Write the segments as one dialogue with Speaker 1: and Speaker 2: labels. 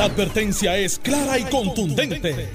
Speaker 1: La advertencia es clara y contundente.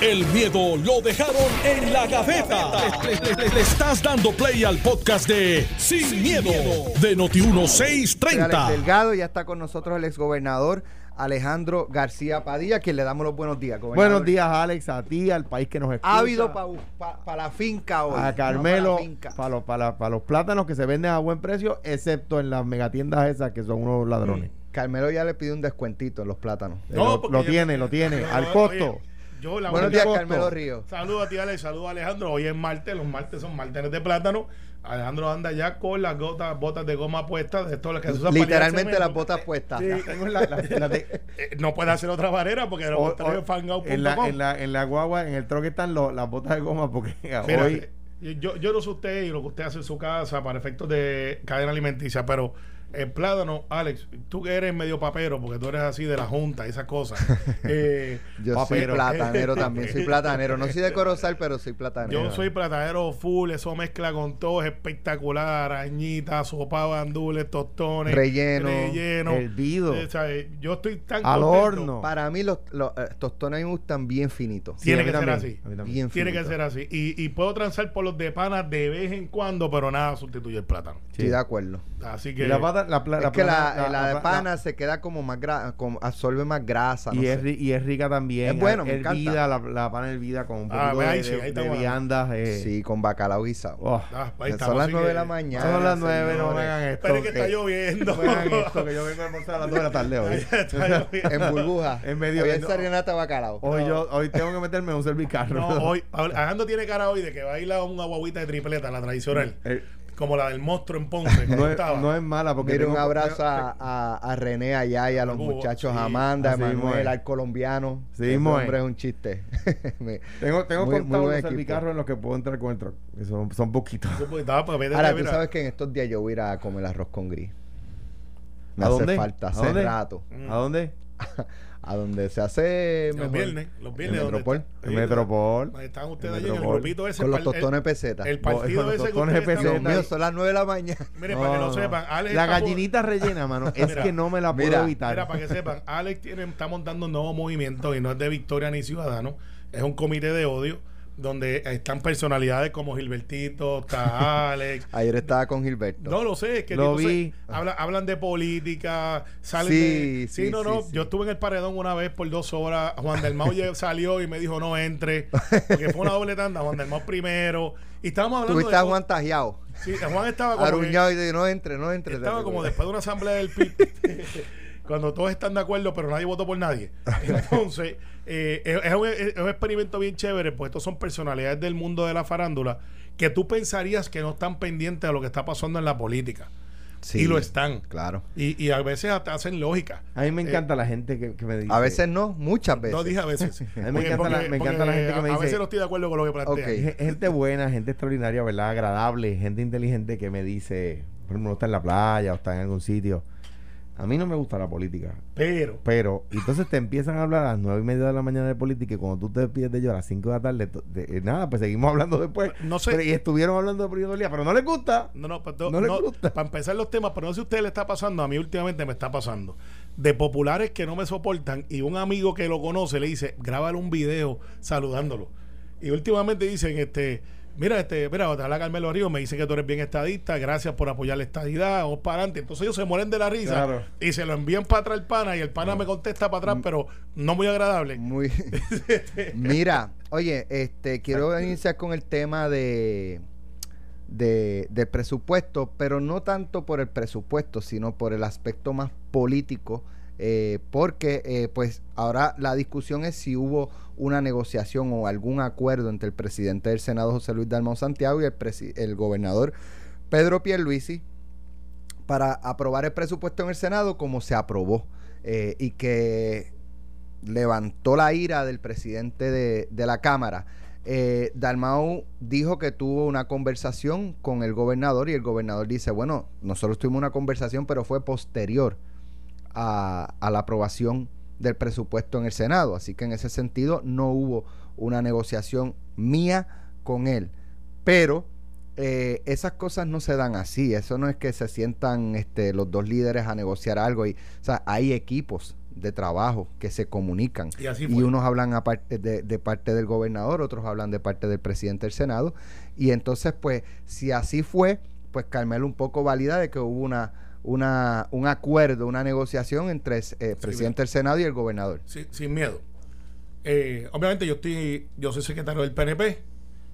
Speaker 1: El miedo lo dejaron en la gaveta. Le, le- le- le estás dando play al podcast de Sin, miedo, de
Speaker 2: Alex
Speaker 1: Noti1630.
Speaker 2: Delgado, ya está con nosotros el exgobernador Alejandro García Padilla, quien le damos los buenos días. gobernador.
Speaker 3: Buenos días, Alex, a ti, al país que nos escucha.
Speaker 2: Ávido para la finca hoy.
Speaker 3: a
Speaker 2: no
Speaker 3: Carmelo,
Speaker 2: pa' finca.
Speaker 3: para los, para los plátanos que se venden a buen precio, excepto en las megatiendas esas que son unos ladrones.
Speaker 2: Carmelo ya le pidió un descuentito en los plátanos.
Speaker 3: Eh, lo,
Speaker 4: porque
Speaker 3: lo tiene, lo tiene,
Speaker 4: No,
Speaker 3: al
Speaker 4: oye,
Speaker 3: costo.
Speaker 4: yo la
Speaker 2: Buenos días,
Speaker 3: costo.
Speaker 2: Carmelo Río.
Speaker 4: Saludos a ti, Alex. Saludos a Alejandro. Hoy es martes. Los martes son martes de plátano. Alejandro anda ya con las gotas, botas de goma puestas. De todas las que se usan
Speaker 2: Literalmente las botas puestas.
Speaker 4: Sí.
Speaker 3: Tengo la- la-
Speaker 4: Eh, no puede hacer otra manera porque
Speaker 3: o- o-
Speaker 4: en,
Speaker 3: la, en, la, en la guagua, en el troque están lo- las botas de goma porque
Speaker 4: Mira,
Speaker 3: hoy
Speaker 4: eh, yo, yo no sé usted y lo que usted hace en su casa para efectos de cadena alimenticia, pero el plátano, Alex, tú que eres medio papero, porque tú eres así de la junta esas cosas. eh,
Speaker 2: Yo soy platanero también, soy platanero. No soy de Corozal, pero soy platanero.
Speaker 4: Yo soy platanero full, eso mezcla con todo, es espectacular, arañitas, sopa, bandules, tostones,
Speaker 2: Relleno,
Speaker 4: relleno.
Speaker 3: hervido.
Speaker 4: Eh, yo estoy tan
Speaker 3: al
Speaker 4: contento.
Speaker 3: horno.
Speaker 2: Para mí los, los eh, tostones me gustan bien finitos.
Speaker 3: Sí,
Speaker 4: Tiene que ser
Speaker 3: también,
Speaker 4: así.
Speaker 2: Bien
Speaker 4: Tiene que ser así. Y, y puedo transar por los de pana de vez en cuando, pero nada sustituye el plátano.
Speaker 2: Estoy de acuerdo.
Speaker 4: Así que
Speaker 3: Y la pata, la, pla-
Speaker 2: es
Speaker 3: la
Speaker 2: que la,
Speaker 3: plana-
Speaker 2: la de
Speaker 3: la-
Speaker 2: pana se queda como más gra como absorbe más grasa.
Speaker 3: y,
Speaker 2: no
Speaker 3: es,
Speaker 2: sé.
Speaker 3: ri- y es rica también.
Speaker 2: Es bueno, me
Speaker 3: hervida, la, la pana hervida con un
Speaker 4: Ah,
Speaker 3: poquito de, viandas. eh.
Speaker 2: Sí, con bacalao guisado.
Speaker 3: Oh.
Speaker 4: ah,
Speaker 2: Son las
Speaker 4: así
Speaker 2: 9 de la mañana.
Speaker 3: Son las nueve, no me hagan esto.
Speaker 4: Pero es que está lloviendo.
Speaker 3: no me hagan esto, que yo vengo a almorzar a las 2 de la tarde hoy.
Speaker 2: En burbuja.
Speaker 3: En medio
Speaker 2: Hoy
Speaker 3: de-
Speaker 2: es serenata bacalao.
Speaker 3: Hoy, yo, hoy tengo que meterme en un servicarro.
Speaker 4: No, hoy Alejandro tiene cara hoy de que va a ir a una guaguita de tripleta, la tradicional,
Speaker 3: Eh,
Speaker 4: como la del monstruo en Ponce. que
Speaker 3: no, es,
Speaker 4: estaba.
Speaker 3: no es mala porque
Speaker 2: Mire,
Speaker 3: tengo-
Speaker 2: un abrazo a, a, a René allá y a los muchachos,
Speaker 4: sí,
Speaker 2: Amanda, a
Speaker 3: así mismo
Speaker 2: Manuel,
Speaker 3: es.
Speaker 2: al colombiano.
Speaker 3: Sí
Speaker 2: Ese hombre es un chiste. Me-
Speaker 3: Tengo, tengo
Speaker 2: Muy- muy
Speaker 3: contados
Speaker 2: buen
Speaker 3: los servicarros en los que puedo entrar con el truck. Son, son poquitos.
Speaker 2: Ahora, tú
Speaker 4: mira,
Speaker 2: sabes que en estos días yo voy a ir a comer arroz con gris. Me
Speaker 3: ¿A
Speaker 2: hace
Speaker 3: dónde?
Speaker 2: falta,
Speaker 3: ¿A
Speaker 2: hace
Speaker 3: dónde?
Speaker 2: rato.
Speaker 3: ¿A dónde?
Speaker 2: A donde se hace
Speaker 4: Los
Speaker 2: mejor.
Speaker 4: viernes, los viernes.
Speaker 2: En
Speaker 4: ¿dónde
Speaker 2: Metropol.
Speaker 4: está?
Speaker 3: En Metropol.
Speaker 4: Están ustedes allí en el grupito ese.
Speaker 2: Con los
Speaker 4: el par- el-
Speaker 2: tostones pesetas.
Speaker 4: El
Speaker 3: Con
Speaker 4: partido
Speaker 3: los
Speaker 4: ese que
Speaker 3: tostones pesetas.
Speaker 4: están-
Speaker 2: Dios mío, son las 9 de la mañana.
Speaker 4: Mire, para que
Speaker 3: No,
Speaker 4: lo sepan, Alex
Speaker 3: La
Speaker 4: por-
Speaker 3: gallinita rellena, mano. Es
Speaker 4: Mira,
Speaker 3: que no me la puedo
Speaker 2: mira,
Speaker 3: evitar.
Speaker 4: Mira, para que sepan, Alex tiene, está montando un nuevo movimiento y no es de Victoria ni Ciudadano, es un comité de odio donde están personalidades como Gilbertito, está Alex.
Speaker 2: Ayer estaba con Gilberto.
Speaker 4: No lo sé, es que
Speaker 3: Lo vi.
Speaker 4: habla- hablan de política, salen
Speaker 2: Sí,
Speaker 4: de.
Speaker 2: sí,
Speaker 4: no,
Speaker 2: sí,
Speaker 4: no.
Speaker 2: sí.
Speaker 4: Yo estuve en el paredón una vez por dos horas. Juan del Mau salió y me dijo no entre. Porque fue una doble tanda. Juan del Mau primero. Y estábamos hablando
Speaker 2: Tuviste
Speaker 4: de.
Speaker 2: a Juan tajeado,
Speaker 4: Sí, Juan estaba como. que-
Speaker 2: aruñado y de no entre, no entre.
Speaker 4: estaba como después de una asamblea del PIB, cuando todos están de acuerdo, pero nadie votó por nadie. Entonces, eh, es, un, es un experimento bien chévere, pues estos son personalidades del mundo de la farándula que tú pensarías que no están pendientes de lo que está pasando en la política.
Speaker 2: Sí,
Speaker 4: y lo están.
Speaker 2: Claro.
Speaker 4: Y, y a veces hasta hacen lógica.
Speaker 3: A mí me
Speaker 4: Eh,
Speaker 3: encanta la gente que, que me dice.
Speaker 2: A veces no, muchas veces.
Speaker 4: No dije a veces.
Speaker 3: A mí me encanta la- me encanta la gente que me
Speaker 4: a- A
Speaker 3: dice-
Speaker 4: veces no estoy de acuerdo con lo que plantea.
Speaker 3: Gente buena, gente extraordinaria, ¿verdad? Agradable, gente inteligente que me dice, por ejemplo, está en la playa o está en algún sitio. A mí no me gusta la política,
Speaker 4: Pero,
Speaker 3: pero entonces te empiezan a hablar a las nueve y media de la mañana de política y cuando tú te despides de ellos a las 5 de la tarde, de- eh, nada, pues seguimos hablando después.
Speaker 4: no sé.
Speaker 3: Pero- y estuvieron hablando de política pero no les gusta.
Speaker 4: No, no, pues,
Speaker 3: No
Speaker 4: no,
Speaker 3: les
Speaker 4: no,
Speaker 3: gusta.
Speaker 4: para empezar los temas, pero no sé si a usted le está pasando, a mí últimamente me está pasando. De populares que no me soportan y un amigo que lo conoce le dice, grábale un video saludándolo. Y últimamente dicen, este, mira, este, mira, habla Carmelo Río, me dicen que tú eres bien estadista, gracias por apoyar la estadidad, vamos para adelante. Entonces ellos se mueren de la risa
Speaker 3: Claro.
Speaker 4: y se lo envían para atrás el pana y el pana me contesta para atrás, pero no muy agradable.
Speaker 2: Muy. Mira, oye, este, quiero iniciar con el tema de, de del presupuesto, pero no tanto por el presupuesto, sino por el aspecto más político, eh, porque eh, pues ahora la discusión es si hubo una negociación o algún acuerdo entre el presidente del Senado José Luis Dalmau Santiago y el, el gobernador Pedro Pierluisi para aprobar el presupuesto en el Senado como se aprobó eh, y que levantó la ira del presidente de, de la Cámara. Eh, Dalmau dijo que tuvo una conversación con el gobernador y el gobernador dice, bueno, nosotros tuvimos una conversación, pero fue posterior a, a la aprobación del presupuesto en el Senado. Así que en ese sentido no hubo una negociación mía con él. Pero eh, esas cosas no se dan así. Eso no es que se sientan este, los dos líderes a negociar algo. Y, o sea, hay equipos de trabajo que se comunican.
Speaker 4: Y así
Speaker 2: Y unos hablan de, de parte del gobernador, otros hablan de parte del presidente del Senado. Y entonces, pues, si así fue, pues Carmelo un poco valida de que hubo una, una, un acuerdo, una negociación entre eh, el presidente del Senado y el gobernador.
Speaker 4: sin, sin miedo. Eh, obviamente yo estoy, yo soy secretario del PNP,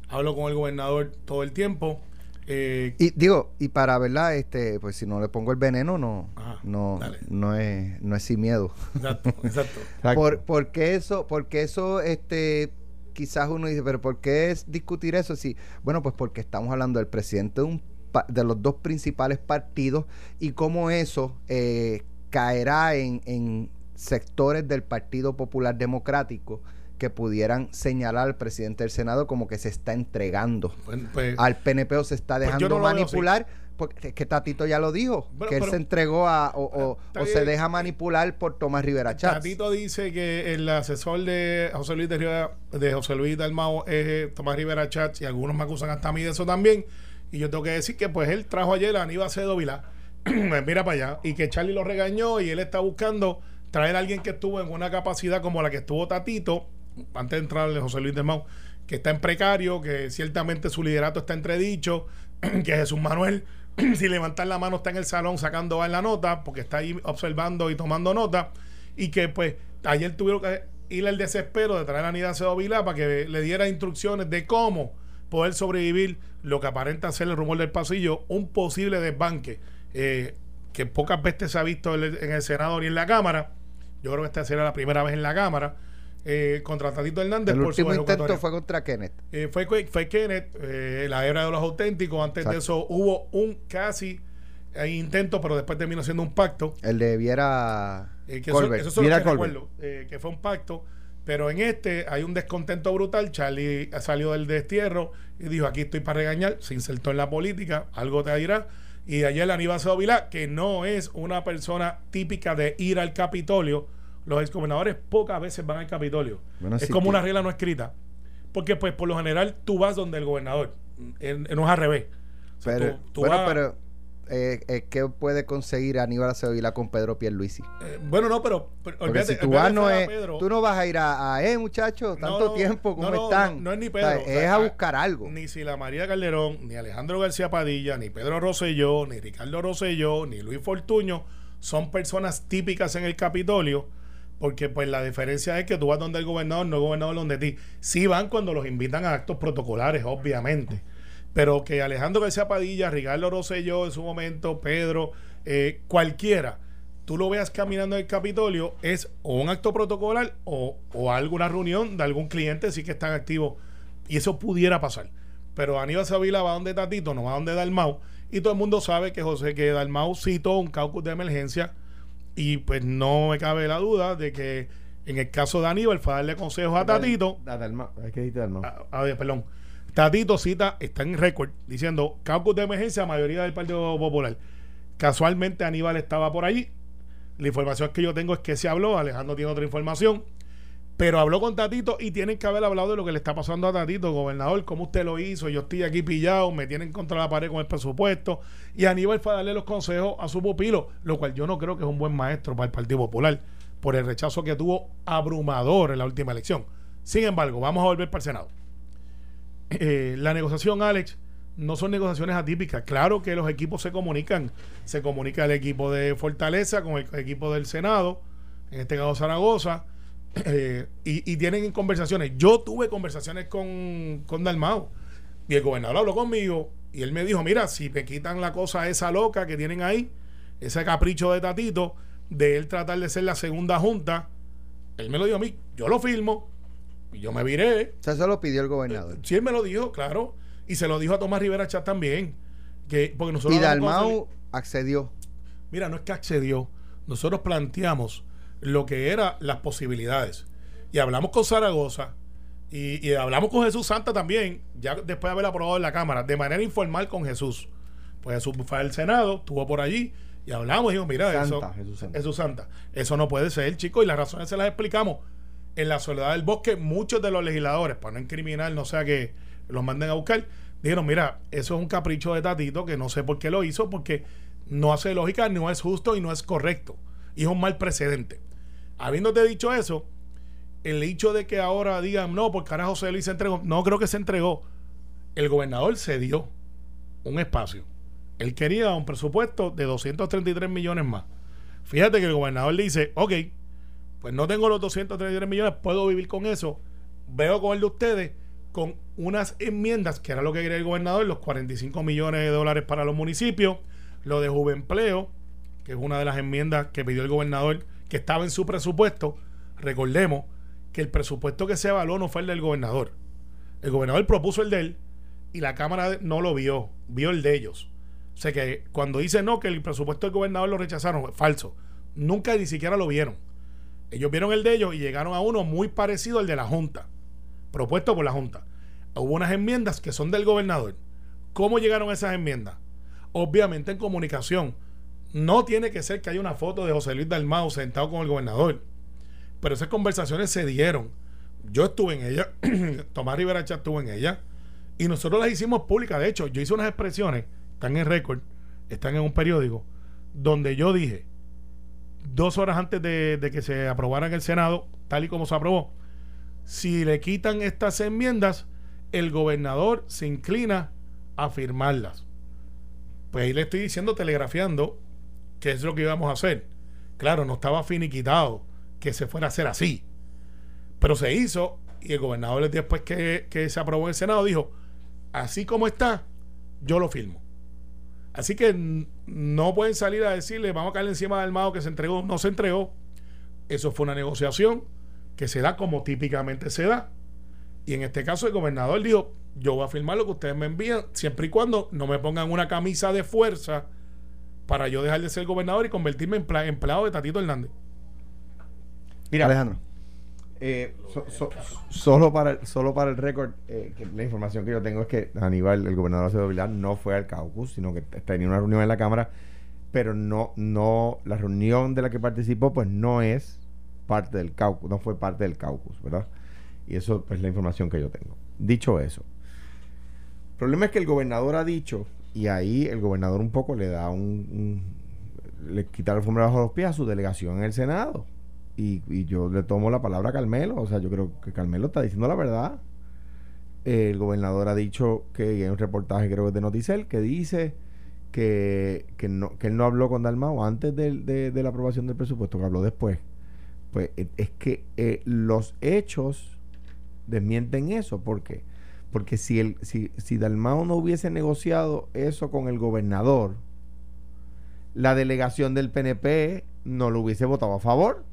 Speaker 4: hablo con el gobernador todo el tiempo. eh,
Speaker 2: Y digo, y para verdad, este, pues si no le pongo el veneno, no,
Speaker 4: Ajá,
Speaker 2: no, no es, no es sin miedo.
Speaker 4: exacto, exacto.
Speaker 3: Exacto.
Speaker 2: Por, porque eso, porque eso, este, quizás uno dice, pero ¿por qué es discutir eso? Sí, bueno, pues porque estamos hablando del presidente de un de los dos principales partidos y cómo eso eh, caerá en, en sectores del Partido Popular Democrático que pudieran señalar al presidente del Senado como que se está entregando
Speaker 4: Pues- pues,
Speaker 2: al PNP o se está
Speaker 4: Pues
Speaker 2: dejando
Speaker 4: no
Speaker 2: manipular. Porque es que Tatito ya lo dijo,
Speaker 4: Bueno,
Speaker 2: que él
Speaker 4: pero-
Speaker 2: se entregó a, o, o se deja manipular por Tomás Rivera Chats.
Speaker 4: Tatito dice que el asesor de José Luis de, Rivera- de José Luis Dalmao es eh, Tomás Rivera Chats y algunos me acusan hasta a mí de eso también. Y yo tengo que decir que pues él trajo ayer a Aníbal Cedo Vilá. Mira para allá. Y que Charlie lo regañó y él está buscando traer a alguien que estuvo en una capacidad como la que estuvo Tatito, antes de entrar el José Luis Dalmao, que está en precario, que ciertamente su liderato está entredicho, que Jesús Manuel, si levantar la mano está en el salón sacando en la nota, porque está ahí observando y tomando nota, y que pues ayer tuvieron que ir al desespero de traer a Nida Cedo Vilá para que le diera instrucciones de cómo poder sobrevivir lo que aparenta ser el rumor del pasillo, un posible desbanque eh, que pocas veces se ha visto en el, en el Senado ni en la Cámara. Yo creo que esta será la primera vez en la Cámara. Eh, contra Tatito Hernández
Speaker 2: El
Speaker 4: por su
Speaker 2: último intento
Speaker 4: ejecutoria.
Speaker 2: fue contra Kenneth.
Speaker 4: Eh, fue, fue Kenneth, eh, la hebra de los auténticos. Antes de eso hubo un casi eh, intento, pero después terminó siendo un pacto.
Speaker 2: El de Viera
Speaker 4: que
Speaker 2: Colbert.
Speaker 4: eso, eso es
Speaker 3: Mira
Speaker 4: lo que recuerdo, eh, que fue un pacto. Pero en este hay un descontento brutal. Charlie salió del destierro y dijo: Aquí estoy para regañar. Se insertó en la política, algo te dirá. Y ayer Aníbal Vilá, que no es una persona típica de ir al Capitolio. Los exgobernadores pocas veces van al Capitolio.
Speaker 2: Bueno,
Speaker 4: es como
Speaker 2: que-
Speaker 4: una regla no escrita. Porque, pues, por lo general, tú vas donde el gobernador. En- en- no es al revés. O sea,
Speaker 2: Pero,
Speaker 4: tú- tú
Speaker 2: bueno,
Speaker 4: vas-
Speaker 2: pero eh, eh, ¿qué puede conseguir Aníbal Acevedo con Pedro Pierluisi?
Speaker 4: eh, bueno, no, pero. pero olvídate-
Speaker 2: si tú vas, no es,
Speaker 4: Pedro.
Speaker 2: tú no vas a ir a, a, eh, muchachos, tanto
Speaker 4: no,
Speaker 2: tiempo, ¿cómo
Speaker 4: no,
Speaker 2: están?
Speaker 4: no, no es ni
Speaker 2: O
Speaker 4: Pedro,
Speaker 2: sea,
Speaker 4: o sea,
Speaker 2: es a buscar algo.
Speaker 4: Ni Sila María Calderón, ni Alejandro García Padilla, ni Pedro Rosselló, ni Ricardo Rosselló, ni Luis Fortuño son personas típicas en el Capitolio, porque pues la diferencia es que tú vas donde el gobernador, no el gobernador donde ti. Sí van cuando los invitan a actos protocolares, obviamente. Pero que Alejandro García Padilla, Ricardo Rosselló en su momento, Pedro, eh, cualquiera, tú lo veas caminando en el Capitolio, es o un acto protocolar o, o alguna reunión de algún cliente sí que están activos. Y eso pudiera pasar. Pero Aníbal Savila va donde Tatito, no va donde Dalmau. Y todo el mundo sabe que José que Dalmau citó un caucus de emergencia. Y pues no me cabe la duda de que en el caso de Aníbal fue a darle consejos a Tatito.
Speaker 3: Da- Dalma- Hay que decirte Dalmau.
Speaker 4: A, a ver, perdón. Tatito cita, está en récord, diciendo caucus de emergencia, mayoría del Partido Popular. Casualmente Aníbal estaba por allí. La información que yo tengo es que se habló, Alejandro tiene otra información. Pero habló con Tatito y tienen que haber hablado de lo que le está pasando a Tatito, gobernador, cómo usted lo hizo, yo estoy aquí pillado, me tienen contra la pared con el presupuesto. Y Aníbal fue a darle los consejos a su pupilo, lo cual yo no creo que es un buen maestro para el Partido Popular, por el rechazo que tuvo abrumador en la última elección. Sin embargo, vamos a volver para el Senado. Eh, la negociación, Alex, no son negociaciones atípicas. Claro que los equipos se comunican. Se comunica el equipo de Fortaleza con el equipo del Senado, en este caso Zaragoza, eh, y, tienen conversaciones. Yo tuve conversaciones con, con Dalmao y el gobernador habló conmigo y él me dijo, mira, si me quitan la cosa esa loca que tienen ahí, ese capricho de Tatito, de él tratar de ser la segunda junta, él me lo dijo a mí, yo lo firmo y yo me viré.
Speaker 2: O sea, eso lo pidió el gobernador.
Speaker 4: Sí, él me lo dijo, claro. Y se lo dijo a Tomás Rivera Chat también. Que, porque nosotros
Speaker 2: Y Dalmau accedió.
Speaker 4: Mira, no es que accedió. Nosotros planteamos lo que eran las posibilidades. Y hablamos con Zaragoza. Y, y hablamos con Jesús Santa también, ya después de haber aprobado en la Cámara, de manera informal con Jesús. Pues Jesús fue al Senado, estuvo por allí y hablamos y dijimos, mira,
Speaker 3: Santa,
Speaker 4: eso,
Speaker 3: Jesús Santa.
Speaker 4: Jesús Santa, eso no puede ser, chicos, y las razones se las explicamos. En la soledad del bosque, muchos de los legisladores, para no incriminar, no sea que los manden a buscar, dijeron, mira, eso es un capricho de Tatito que no sé por qué lo hizo, porque no hace lógica, no es justo y no es correcto. Y es un mal precedente. Habiéndote dicho eso, el hecho de que ahora digan, no, por carajo José Luis se entregó, no creo que se entregó. El gobernador cedió un espacio. Él quería un presupuesto de 233 millones más. Fíjate que el gobernador dice, ok, pues no tengo los 233 millones, puedo vivir con eso. Veo con el de ustedes con unas enmiendas, que era lo que quería el gobernador, los 45 millones de dólares para los municipios, lo de Juvenpleo, que es una de las enmiendas que pidió el gobernador, que estaba en su presupuesto. Recordemos que el presupuesto que se evaluó no fue el del gobernador. El gobernador propuso el de él y la Cámara no lo vio, vio el de ellos. O sea que cuando dice no, que el presupuesto del gobernador lo rechazaron, falso. Nunca ni siquiera lo vieron. Ellos vieron el de ellos y llegaron a uno muy parecido al de la Junta, propuesto por la Junta. Hubo unas enmiendas que son del gobernador. ¿Cómo llegaron esas enmiendas? Obviamente en comunicación. No tiene que ser que haya una foto de José Luis Dalmau sentado con el gobernador. Pero esas conversaciones se dieron. Yo estuve en ella, Tomás Rivera Chat estuvo en ella, y nosotros las hicimos públicas. De hecho, yo hice unas expresiones, están en récord, están en un periódico, donde yo dije, dos horas antes de, que se aprobara en el Senado, tal y como se aprobó, si le quitan estas enmiendas, el gobernador se inclina a firmarlas. Pues ahí le estoy diciendo, telegrafiando, que es lo que íbamos a hacer. Claro, no estaba finiquitado que se fuera a hacer así. Pero se hizo y el gobernador después que, que se aprobó en el Senado dijo, así como está, yo lo firmo. Así que no pueden salir a decirle, vamos a caer encima del mago que se entregó. No se entregó. Eso fue una negociación que se da como típicamente se da. Y en este caso el gobernador dijo, yo voy a firmar lo que ustedes me envían, siempre y cuando no me pongan una camisa de fuerza para yo dejar de ser gobernador y convertirme en empleado de Tatito Hernández.
Speaker 3: Mira, Alejandro. Eh, solo para el, solo para el récord, eh, la información que yo tengo es que Aníbal, el gobernador Acevedo Vilar, no fue al caucus, sino que tenía una reunión en la Cámara, pero no, no, la reunión de la que participó, pues no es parte del caucus, no fue parte del caucus, ¿verdad? Y eso es la información que yo tengo. Dicho eso, el problema es que el gobernador ha dicho, y ahí el gobernador un poco le da un, le quita el alfombra bajo los pies a su delegación en el Senado y, yo le tomo la palabra a Carmelo, o sea, yo creo que Carmelo está diciendo la verdad. el gobernador ha dicho que hay un reportaje, creo que es de Noticel, que dice que, que, no, que él no habló con Dalmao antes de, la aprobación del presupuesto, que habló después. Pues e, es que eh, los hechos desmienten eso. ¿Por qué? Porque si, el, si, si Dalmao no hubiese negociado eso con el gobernador, la delegación del PNP no lo hubiese votado a favor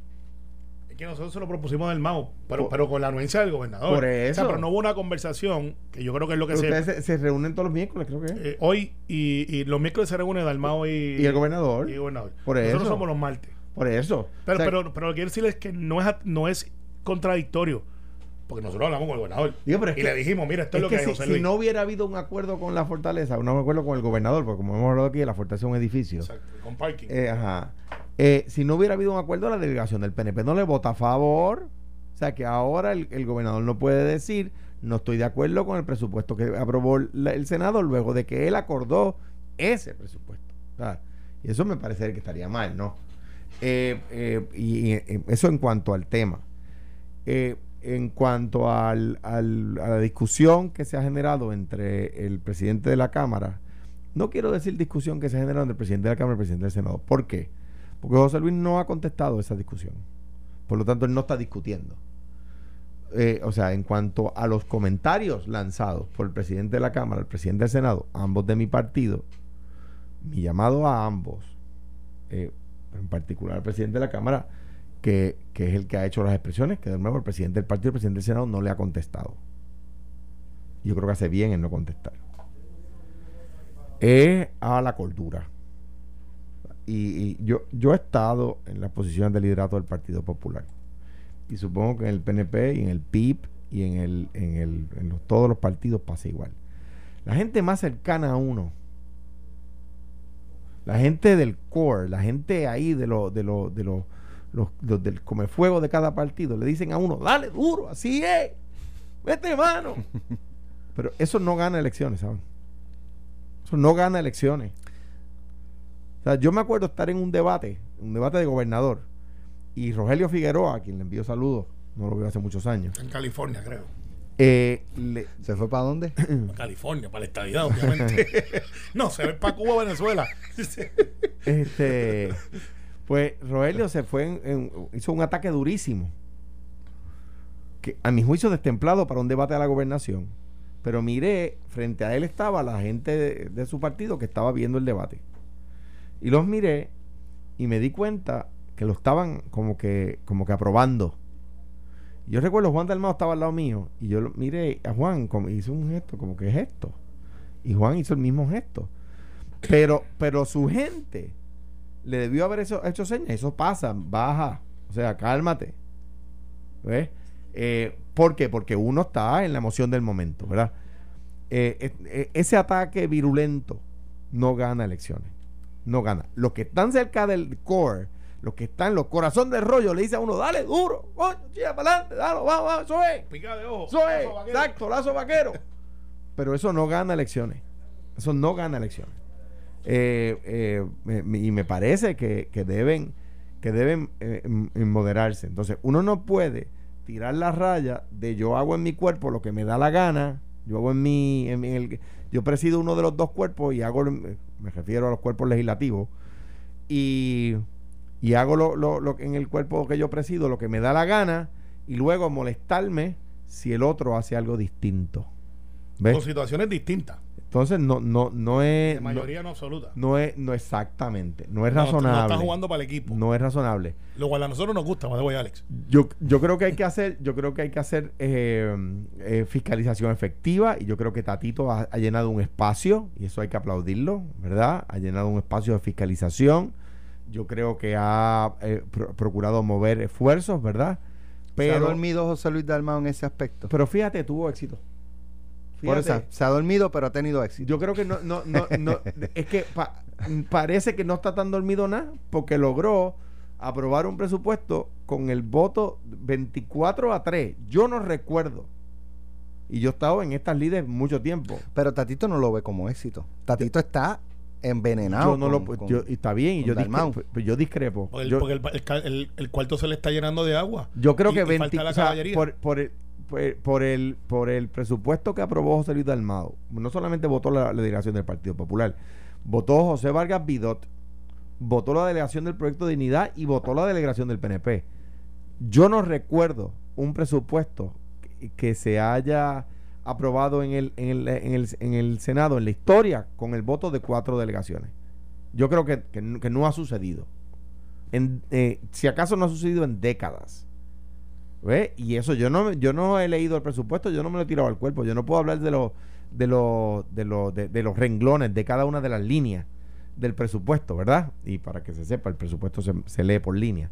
Speaker 4: que nosotros se lo propusimos del MAO, pero, pero con la anuencia del gobernador.
Speaker 3: Por eso.
Speaker 4: pero no hubo una conversación, que yo creo que es lo que se,
Speaker 3: ustedes se, reúnen todos los miércoles, creo que
Speaker 4: eh, hoy y, y, los miércoles se reúnen Dalmao y,
Speaker 3: y el gobernador.
Speaker 4: Y el gobernador.
Speaker 3: Por
Speaker 4: nosotros
Speaker 3: eso.
Speaker 4: somos los martes.
Speaker 3: Por eso.
Speaker 4: Pero, pero, pero lo que quiero decir es que no es, no es contradictorio. Porque nosotros hablamos con el gobernador. y le dijimos, mira, esto es, lo que,
Speaker 3: que si, si, no hubiera habido un acuerdo con la fortaleza, un acuerdo con el gobernador, porque como hemos hablado aquí, la fortaleza es un edificio.
Speaker 4: Exacto, con parking.
Speaker 3: Eh, ajá. Eh, si no hubiera habido un acuerdo, la delegación del PNP no le vota a favor. O sea que ahora el, gobernador no puede decir, no estoy de acuerdo con el presupuesto que aprobó el, Senado luego de que él acordó ese presupuesto. Y eso me parece que estaría mal, ¿no? Eh, eh, y, eso en cuanto al tema. en cuanto al, a la discusión que se ha generado entre el presidente de la Cámara, no quiero decir discusión que se ha generado entre el presidente de la Cámara y el presidente del Senado. ¿Por qué? Porque José Luis no ha contestado esa discusión. Por lo tanto, él no está discutiendo. Eh, o sea, en cuanto a los comentarios lanzados por el presidente de la Cámara, el presidente del Senado, ambos de mi partido, mi llamado a ambos, eh, en particular al presidente de la Cámara, que, que, es el que ha hecho las expresiones, que de nuevo el presidente del partido, el presidente del Senado, no le ha contestado. Yo creo que hace bien en no contestar. Es a la cordura y, yo, yo he estado en las posiciones de liderato del Partido Popular. Y supongo que en el PNP y en el PIB y en, el, en, el, en todos los partidos pasa igual. La gente más cercana a uno, la gente del core, la gente ahí de los de lo, de los, los, del comefuego de cada partido, le dicen a uno, dale duro, así es, vete mano. Pero eso no gana elecciones, ¿saben? Eso no gana elecciones yo me acuerdo estar en un debate, un debate de gobernador, y Rogelio Figueroa, a quien le envío saludos, no lo veo hace muchos años.
Speaker 4: En California, creo.
Speaker 3: Eh,
Speaker 2: ¿Se fue para dónde?
Speaker 4: Para California, para la estadidad, obviamente. no, se ve para Cuba, Venezuela.
Speaker 3: este, pues Rogelio se fue, hizo un ataque durísimo. Que a mi juicio destemplado para un debate a la gobernación. Pero miré, frente a él estaba la gente de, de su partido que estaba viendo el debate. Y los miré y me di cuenta que lo estaban como que, como que aprobando. Yo recuerdo Juan Dalmao estaba al lado mío y yo miré a Juan como hizo un gesto como que gesto y Juan hizo el mismo gesto. Pero pero su gente le debió haber hecho, hecho señas, eso pasa, baja, o sea, cálmate. ¿Ves? Eh, ¿Por qué? Porque uno está en la emoción del momento, ¿verdad? Eh, eh, ese ataque virulento no gana elecciones. No gana. Los que están cerca del core los que están, los corazón del rollo, le dice a uno, dale duro, coño, chilla para adelante, dale, vamos, vamos, eso es.
Speaker 4: Pica de ojo.
Speaker 3: Eso es, exacto, lazo vaquero. Pero eso no gana elecciones. Eso no gana elecciones. Eh, eh, y me parece que, deben, que deben eh, moderarse. Entonces, uno no puede tirar la raya de yo hago en mi cuerpo lo que me da la gana. Yo hago en mi, en el, yo presido uno de los dos cuerpos y hago, me refiero a los cuerpos legislativos. Y y hago lo, lo, en el cuerpo que yo presido lo que me da la gana y luego molestarme si el otro hace algo distinto.
Speaker 4: ¿Ves? Situaciones distintas.
Speaker 3: Entonces no no no es
Speaker 4: de mayoría no, absoluta.
Speaker 3: No es no exactamente, no es razonable. No
Speaker 4: está jugando para el equipo.
Speaker 3: No es razonable.
Speaker 4: Lo cual a nosotros nos gusta, más de Alex.
Speaker 3: Yo yo creo que hay que hacer yo creo que hay que hacer eh, eh, fiscalización efectiva y yo creo que Tatito ha, ha, llenado un espacio y eso hay que aplaudirlo, ¿verdad? Ha llenado un espacio de fiscalización yo creo que ha eh, procurado mover esfuerzos, ¿verdad?
Speaker 2: Pero, ¿Se ha dormido José Luis Dalmao en ese aspecto?
Speaker 3: Pero fíjate, tuvo éxito.
Speaker 2: Por eso, se ha dormido, pero ha tenido éxito.
Speaker 3: Yo creo que no, no, no, no es que parece que no está tan dormido nada, porque logró aprobar un presupuesto con el voto 24 a 3. Yo no recuerdo. Y yo he estado en estas líderes mucho tiempo.
Speaker 2: Pero Tatito no lo ve como éxito. Tatito está envenenado.
Speaker 3: Yo no lo, yo, está bien, y yo, discrepo, yo discrepo.
Speaker 4: Porque, el, el, cuarto se le está llenando de agua.
Speaker 3: Yo creo que 20, por, por, el, por, el, por el presupuesto que aprobó José Luis Dalmado, no solamente votó la, delegación del Partido Popular, votó José Vargas Vidot, votó la delegación del Proyecto de Dignidad y votó la delegación del PNP. Yo no recuerdo un presupuesto que se haya aprobado en el, en el, en el, en el Senado, en la historia, con el voto de cuatro delegaciones. Yo creo que, que, no ha sucedido. En, eh, si acaso no ha sucedido en décadas. ¿Ve? Y eso yo no, yo no he leído el presupuesto, yo no me lo he tirado al cuerpo. Yo no puedo hablar de, los de, los de, los de, los renglones de cada una de las líneas del presupuesto, ¿verdad? Y para que se sepa, el presupuesto se, se lee por línea.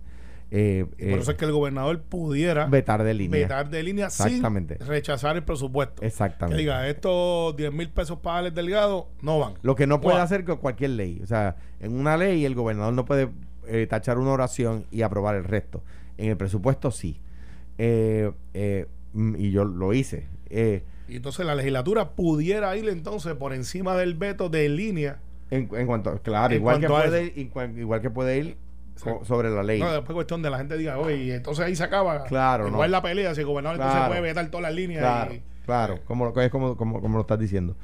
Speaker 4: Eh, por eso es que el gobernador pudiera
Speaker 3: vetar de línea.
Speaker 4: Vetar de línea Exactamente. sin rechazar el presupuesto.
Speaker 3: Exactamente.
Speaker 4: Que diga, estos 10 mil pesos para Alex Delgado no van.
Speaker 3: Lo que no puede hacer con cualquier ley. O sea, en una ley el gobernador no puede eh, tachar una oración y aprobar el resto. En el presupuesto sí. Eh, mm, y yo lo hice.
Speaker 4: y entonces la legislatura pudiera ir entonces por encima del veto de línea.
Speaker 3: En, cuanto, claro, igual, que puede, igual que puede ir sobre la ley.
Speaker 4: No, después cuestión de la gente diga, oye, y entonces ahí se acaba.
Speaker 3: Claro,
Speaker 4: Igual la pelea, si el gobernador entonces puede vetar todas las líneas.
Speaker 3: Claro, claro, como, es como, como, como lo estás diciendo.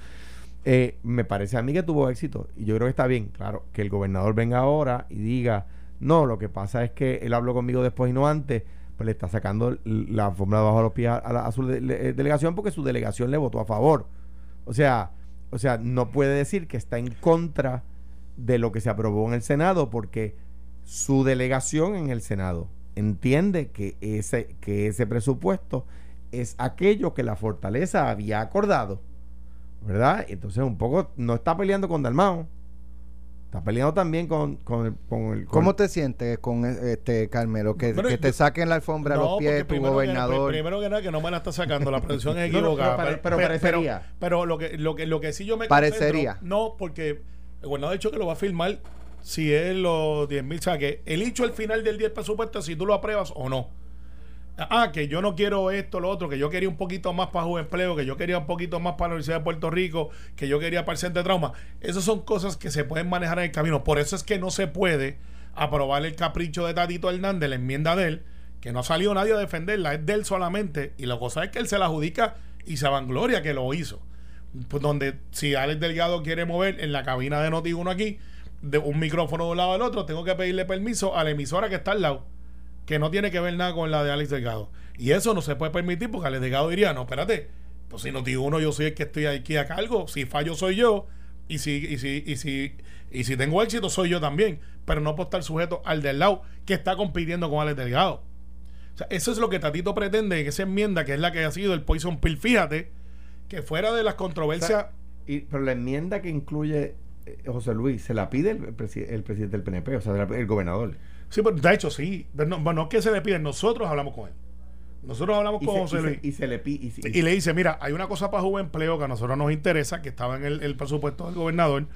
Speaker 3: Eh, me parece a mí que tuvo éxito y yo creo que está bien, claro, que el gobernador venga ahora y diga, no, lo que pasa es que él habló conmigo después y no antes, le está sacando la forma bajo los pies a, su eh, delegación porque su delegación le votó a favor. O sea, o sea, no puede decir que está en contra de lo que se aprobó en el Senado porque su delegación en el Senado entiende que ese, que ese presupuesto es aquello que la fortaleza había acordado, ¿verdad? Entonces un poco no está peleando con Dalmao, está peleando también con, con, el, con
Speaker 2: ¿Cómo te sientes con este Carmelo? Que, que te saquen la alfombra a los pies tu gobernador.
Speaker 4: primero que nada, que no me la está sacando, la producción es equivocada.
Speaker 3: pero, parecería.
Speaker 4: Pero, lo, que, lo, que, lo que sí yo me
Speaker 2: Parecería.
Speaker 4: No, porque el gobernador ha dicho que lo va a firmar si es los 10 mil. O sea, que el hecho al final del día del presupuesto si tú lo apruebas o no. Ah, que yo no quiero esto, lo otro, que yo quería un poquito más para Juventud Empleo, que yo quería un poquito más para la Universidad de Puerto Rico, que yo quería para el Centro de Trauma. Esas son cosas que se pueden manejar en el camino. Por eso es que no se puede aprobar el capricho de Tatito Hernández, la enmienda de él, que no salió nadie a defenderla, es de él solamente, y la cosa es que él se la adjudica y se vangloria que lo hizo. Pues donde si Alex Delgado quiere mover en la cabina de Noti1 aquí, de un micrófono de un lado al otro, tengo que pedirle permiso a la emisora que está al lado, que no tiene que ver nada con la de Alex Delgado. Y eso no se puede permitir porque Alex Delgado diría, no, espérate, pues si Noti1 yo soy el que estoy aquí a cargo, si fallo soy yo, y si, y si, y si, y si tengo éxito soy yo también, pero no puedo estar sujeto al del lado que está compitiendo con Alex Delgado. O sea, eso es lo que Tatito pretende en esa enmienda, que es la que ha sido el Poison Pill. Fíjate que fuera de las controversias...
Speaker 3: y, pero la enmienda que incluye eh, José Luis, se la pide el, el presidente del PNP, o sea, el gobernador.
Speaker 4: Sí, pero de hecho sí. No, no es que se le pide, nosotros hablamos con él. Nosotros hablamos con José Luis.
Speaker 3: Y, se, le
Speaker 4: pide. Y, le dice: Mira, hay una cosa para empleo que a nosotros nos interesa, que estaba en el, presupuesto del gobernador.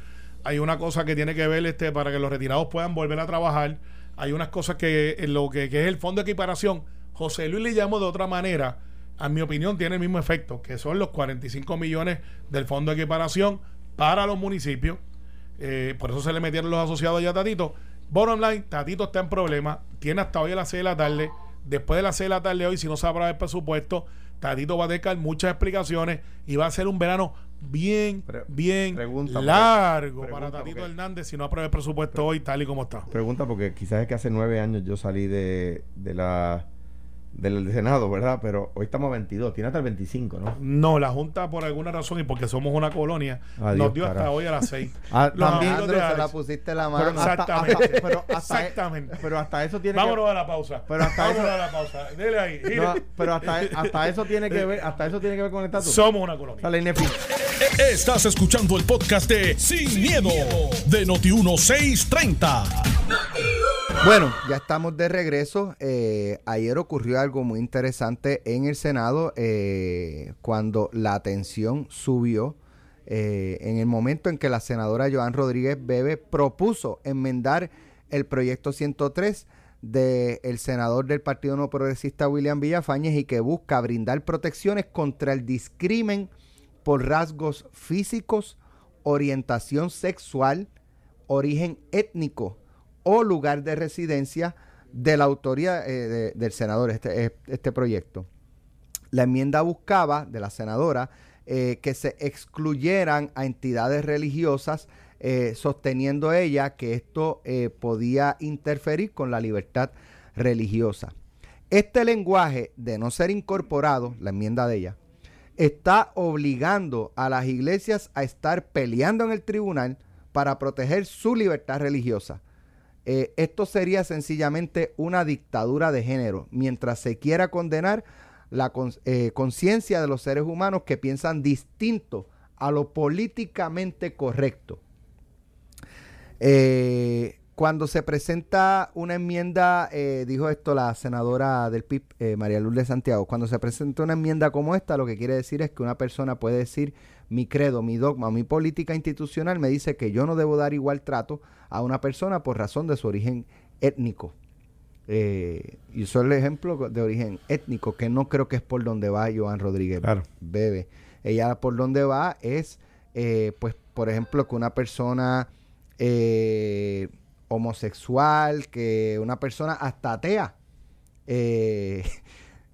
Speaker 4: Hay una cosa que tiene que ver este para que los retirados puedan volver a trabajar. Hay unas cosas que en lo que, es el fondo de equiparación. José Luis le llamó de otra manera. A mi opinión, tiene el mismo efecto, que son los 45 millones del fondo de equiparación para los municipios. Eh, por eso se le metieron los asociados ya a Tatito. Bottom line, Tatito está en problema. Tiene hasta hoy a las 6 de la tarde después de las 6 de la tarde hoy, si no se aprueba el presupuesto, Tatito va a dejar muchas explicaciones y va a ser un verano bien, bien largo para Tatito Hernández si no aprueba el presupuesto hoy tal y como está.
Speaker 3: Pregunta porque quizás es que hace nueve años yo salí de, de la del Senado, ¿verdad? Pero hoy estamos a 22, tiene hasta el 25, ¿no?
Speaker 4: No, la Junta por alguna razón y porque somos una colonia nos dio hasta hoy a las 6.
Speaker 2: ah, también se la pusiste la mano.
Speaker 4: exactamente. pero, hasta, exactamente.
Speaker 3: pero hasta eso tiene
Speaker 4: Vámonos a la pausa.
Speaker 3: Pero hasta
Speaker 4: Vámonos
Speaker 3: eso,
Speaker 4: a la pausa. Dele ahí.
Speaker 3: pero hasta, hasta, eso tiene que ver, hasta eso tiene que ver con el estatus.
Speaker 4: Somos una colonia.
Speaker 1: Estás escuchando el podcast de Sin, miedo, de Noti 1630.
Speaker 2: Bueno, ya estamos de regreso. Eh, ayer ocurrió algo muy interesante en el Senado eh, cuando la atención subió eh, en el momento en que la senadora Joan Rodríguez Bebe propuso enmendar el proyecto 103 del senador del Partido No Progresista William Villafañez y que busca brindar protecciones contra el discrimen por rasgos físicos, orientación sexual, origen étnico o lugar de residencia de la autoría eh, del senador, este, este proyecto. La enmienda buscaba de la senadora eh, que se excluyeran a entidades religiosas, eh, sosteniendo ella que esto podía interferir con la libertad religiosa. Este lenguaje, de no ser incorporado, la enmienda de ella, está obligando a las iglesias a estar peleando en el tribunal para proteger su libertad religiosa. Eh, esto sería sencillamente una dictadura de género, mientras se quiera condenar la eh, conciencia de los seres humanos que piensan distinto a lo políticamente correcto. Eh, cuando se presenta una enmienda, dijo esto la senadora del PIB, María Lourdes Santiago, cuando se presenta una enmienda como esta, lo que quiere decir es que una persona puede decir mi credo, mi dogma, mi política institucional me dice que yo no debo dar igual trato a una persona por razón de su origen étnico. Eh, y eso es el ejemplo de origen étnico, que no creo que es por donde va Joan Rodríguez Bebe. Ella por donde va es, eh, pues, por ejemplo, que una persona eh, homosexual, que una persona hasta atea,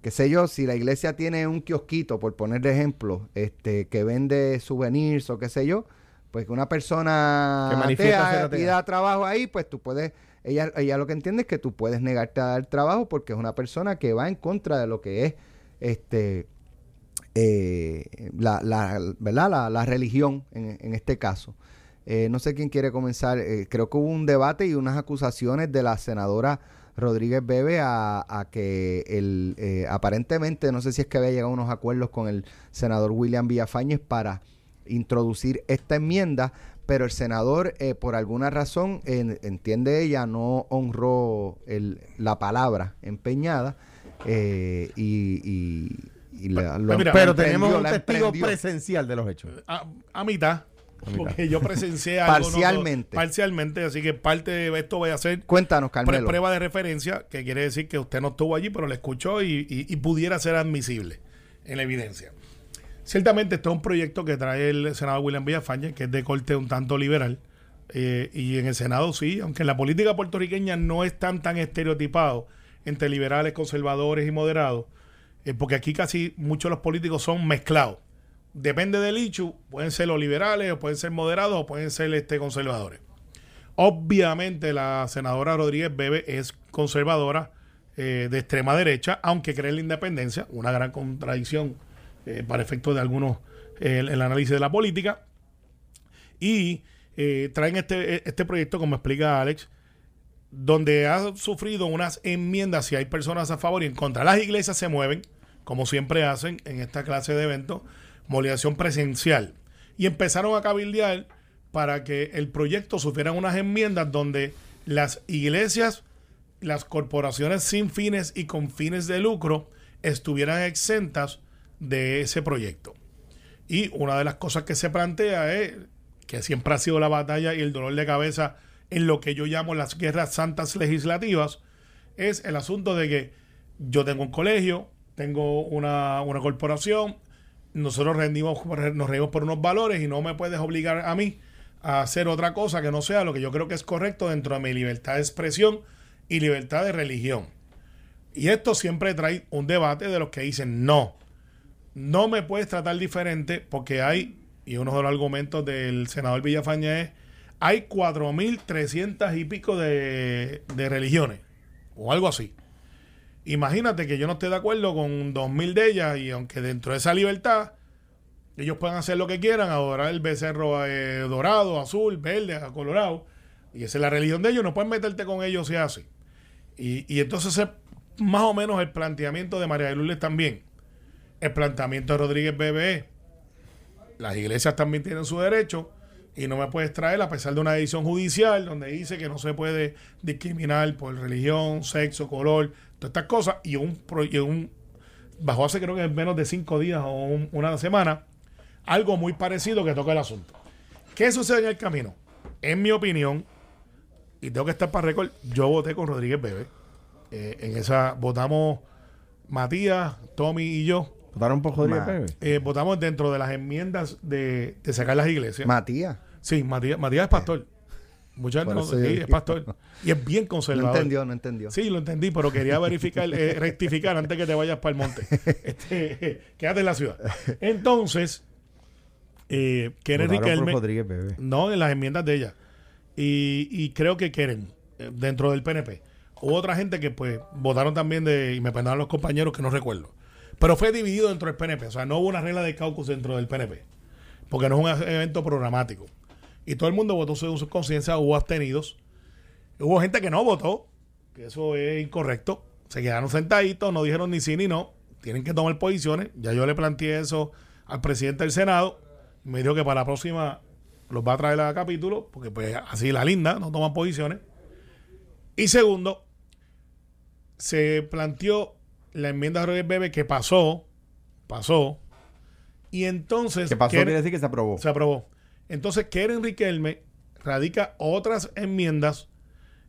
Speaker 2: qué sé yo, si la iglesia tiene un kiosquito, por poner de ejemplo, este, que vende souvenirs o qué sé yo, pues que una persona que da trabajo ahí, pues tú puedes, ella, ella lo que entiende es que tú puedes negarte a dar trabajo porque es una persona que va en contra de lo que es este eh, la, la, ¿verdad? La, religión en, en, este caso. Eh, no sé quién quiere comenzar. Eh, creo que hubo un debate y unas acusaciones de la senadora Rodríguez Bebe a, que el, eh, aparentemente, no sé si es que había llegado a unos acuerdos con el senador William Villafañez para introducir esta enmienda, pero el senador, eh, por alguna razón, entiende ella, no honró el, la palabra empeñada eh, y,
Speaker 3: pero, tenemos un testigo presencial de los hechos.
Speaker 4: a mitad. Porque yo presencié
Speaker 2: algo. Parcialmente.
Speaker 4: parcialmente, así que parte de esto voy a hacer.
Speaker 2: Cuéntanos, Carmelo.
Speaker 4: Prueba de referencia, que quiere decir que usted no estuvo allí, pero le escuchó y, pudiera ser admisible en la evidencia. Ciertamente, este es un proyecto que trae el senador William Villafañe, que es de corte un tanto liberal. eh, y en el Senado sí, aunque en la política puertorriqueña no están tan estereotipados entre liberales, conservadores y moderados, eh, porque aquí casi muchos de los políticos son mezclados. Depende del hecho, pueden ser los liberales, o pueden ser moderados, o pueden ser este, conservadores. Obviamente la senadora Rodríguez Bebe es conservadora eh, de extrema derecha, aunque cree en la independencia, una gran contradicción para efectos de algunos el análisis de la política. Y eh, traen este, este proyecto, como explica Alex, donde ha sufrido unas enmiendas si hay personas a favor y en contra. Las iglesias se mueven, como siempre hacen en esta clase de eventos, movilización presencial. Y empezaron a cabildear para que el proyecto sufriera unas enmiendas donde las iglesias, las corporaciones sin fines y con fines de lucro estuvieran exentas de ese proyecto. Y una de las cosas que se plantea es que siempre ha sido la batalla y el dolor de cabeza en lo que yo llamo las guerras santas legislativas, es el asunto de que yo tengo un colegio, tengo una, corporación, nosotros rendimos, nos reímos por unos valores y no me puedes obligar a mí a hacer otra cosa que no sea lo que yo creo que es correcto dentro de mi libertad de expresión y libertad de religión. Y esto siempre trae un debate de los que dicen no, no me puedes tratar diferente porque hay y uno de los argumentos del senador Villafaña es, hay 4.300 y pico de, de religiones, o algo así. Imagínate que yo no esté de acuerdo con 2.000 de ellas y aunque dentro de esa libertad ellos puedan hacer lo que quieran, adorar el becerro eh, dorado, azul, verde, colorado, y esa es la religión de ellos, no pueden meterte con ellos si hace. Y, y entonces es más o menos el planteamiento de María de Lourdes también. El planteamiento de Rodríguez Bebe las iglesias también tienen su derecho y no me puedes traer a pesar de una decisión judicial donde dice que no se puede discriminar por religión, sexo, color, todas estas cosas y un, un bajo hace creo que menos de cinco días o una semana algo muy parecido que toca el asunto. ¿Qué sucede en el camino? En mi opinión, y tengo que estar para récord, yo voté con Rodríguez Bebe. Eh, en esa votamos Matías, Tommy y yo
Speaker 3: ¿Votaron por Rodríguez Bebe?
Speaker 4: Eh, votamos dentro de las enmiendas de, sacar las iglesias.
Speaker 2: Matías.
Speaker 4: Sí, Matías, Matías es pastor. Mucha gente no, sí, es pastor. Y es bien conservador.
Speaker 2: No entendió, no entendió.
Speaker 4: Sí, lo entendí, pero quería verificar, eh, rectificar antes que te vayas para el monte. Este, quédate en la ciudad. Entonces, eh, Keren
Speaker 3: Rodríguez Bebe.
Speaker 4: No, en las enmiendas de ella. Y, y creo que quieren eh, dentro del PNP. Hubo otra gente que pues votaron también de, y me perdonan los compañeros que no recuerdo pero fue dividido dentro del PNP. O sea, no hubo una regla de caucus dentro del PNP. Porque no es un evento programático. Y todo el mundo votó según su conciencia. Hubo abstenidos. Hubo gente que no votó. Que eso es incorrecto. Se quedaron sentaditos. No dijeron ni sí ni no. Tienen que tomar posiciones. Ya yo le planteé eso al presidente del Senado. Me dijo que para la próxima los va a traer a capítulo. Porque pues así la linda. No toman posiciones. Y segundo, se planteó la enmienda de Bebe que pasó, pasó, y entonces...
Speaker 3: ¿Qué pasó quiere decir que se aprobó.
Speaker 4: Se aprobó. Entonces Keren Riquelme radica otras enmiendas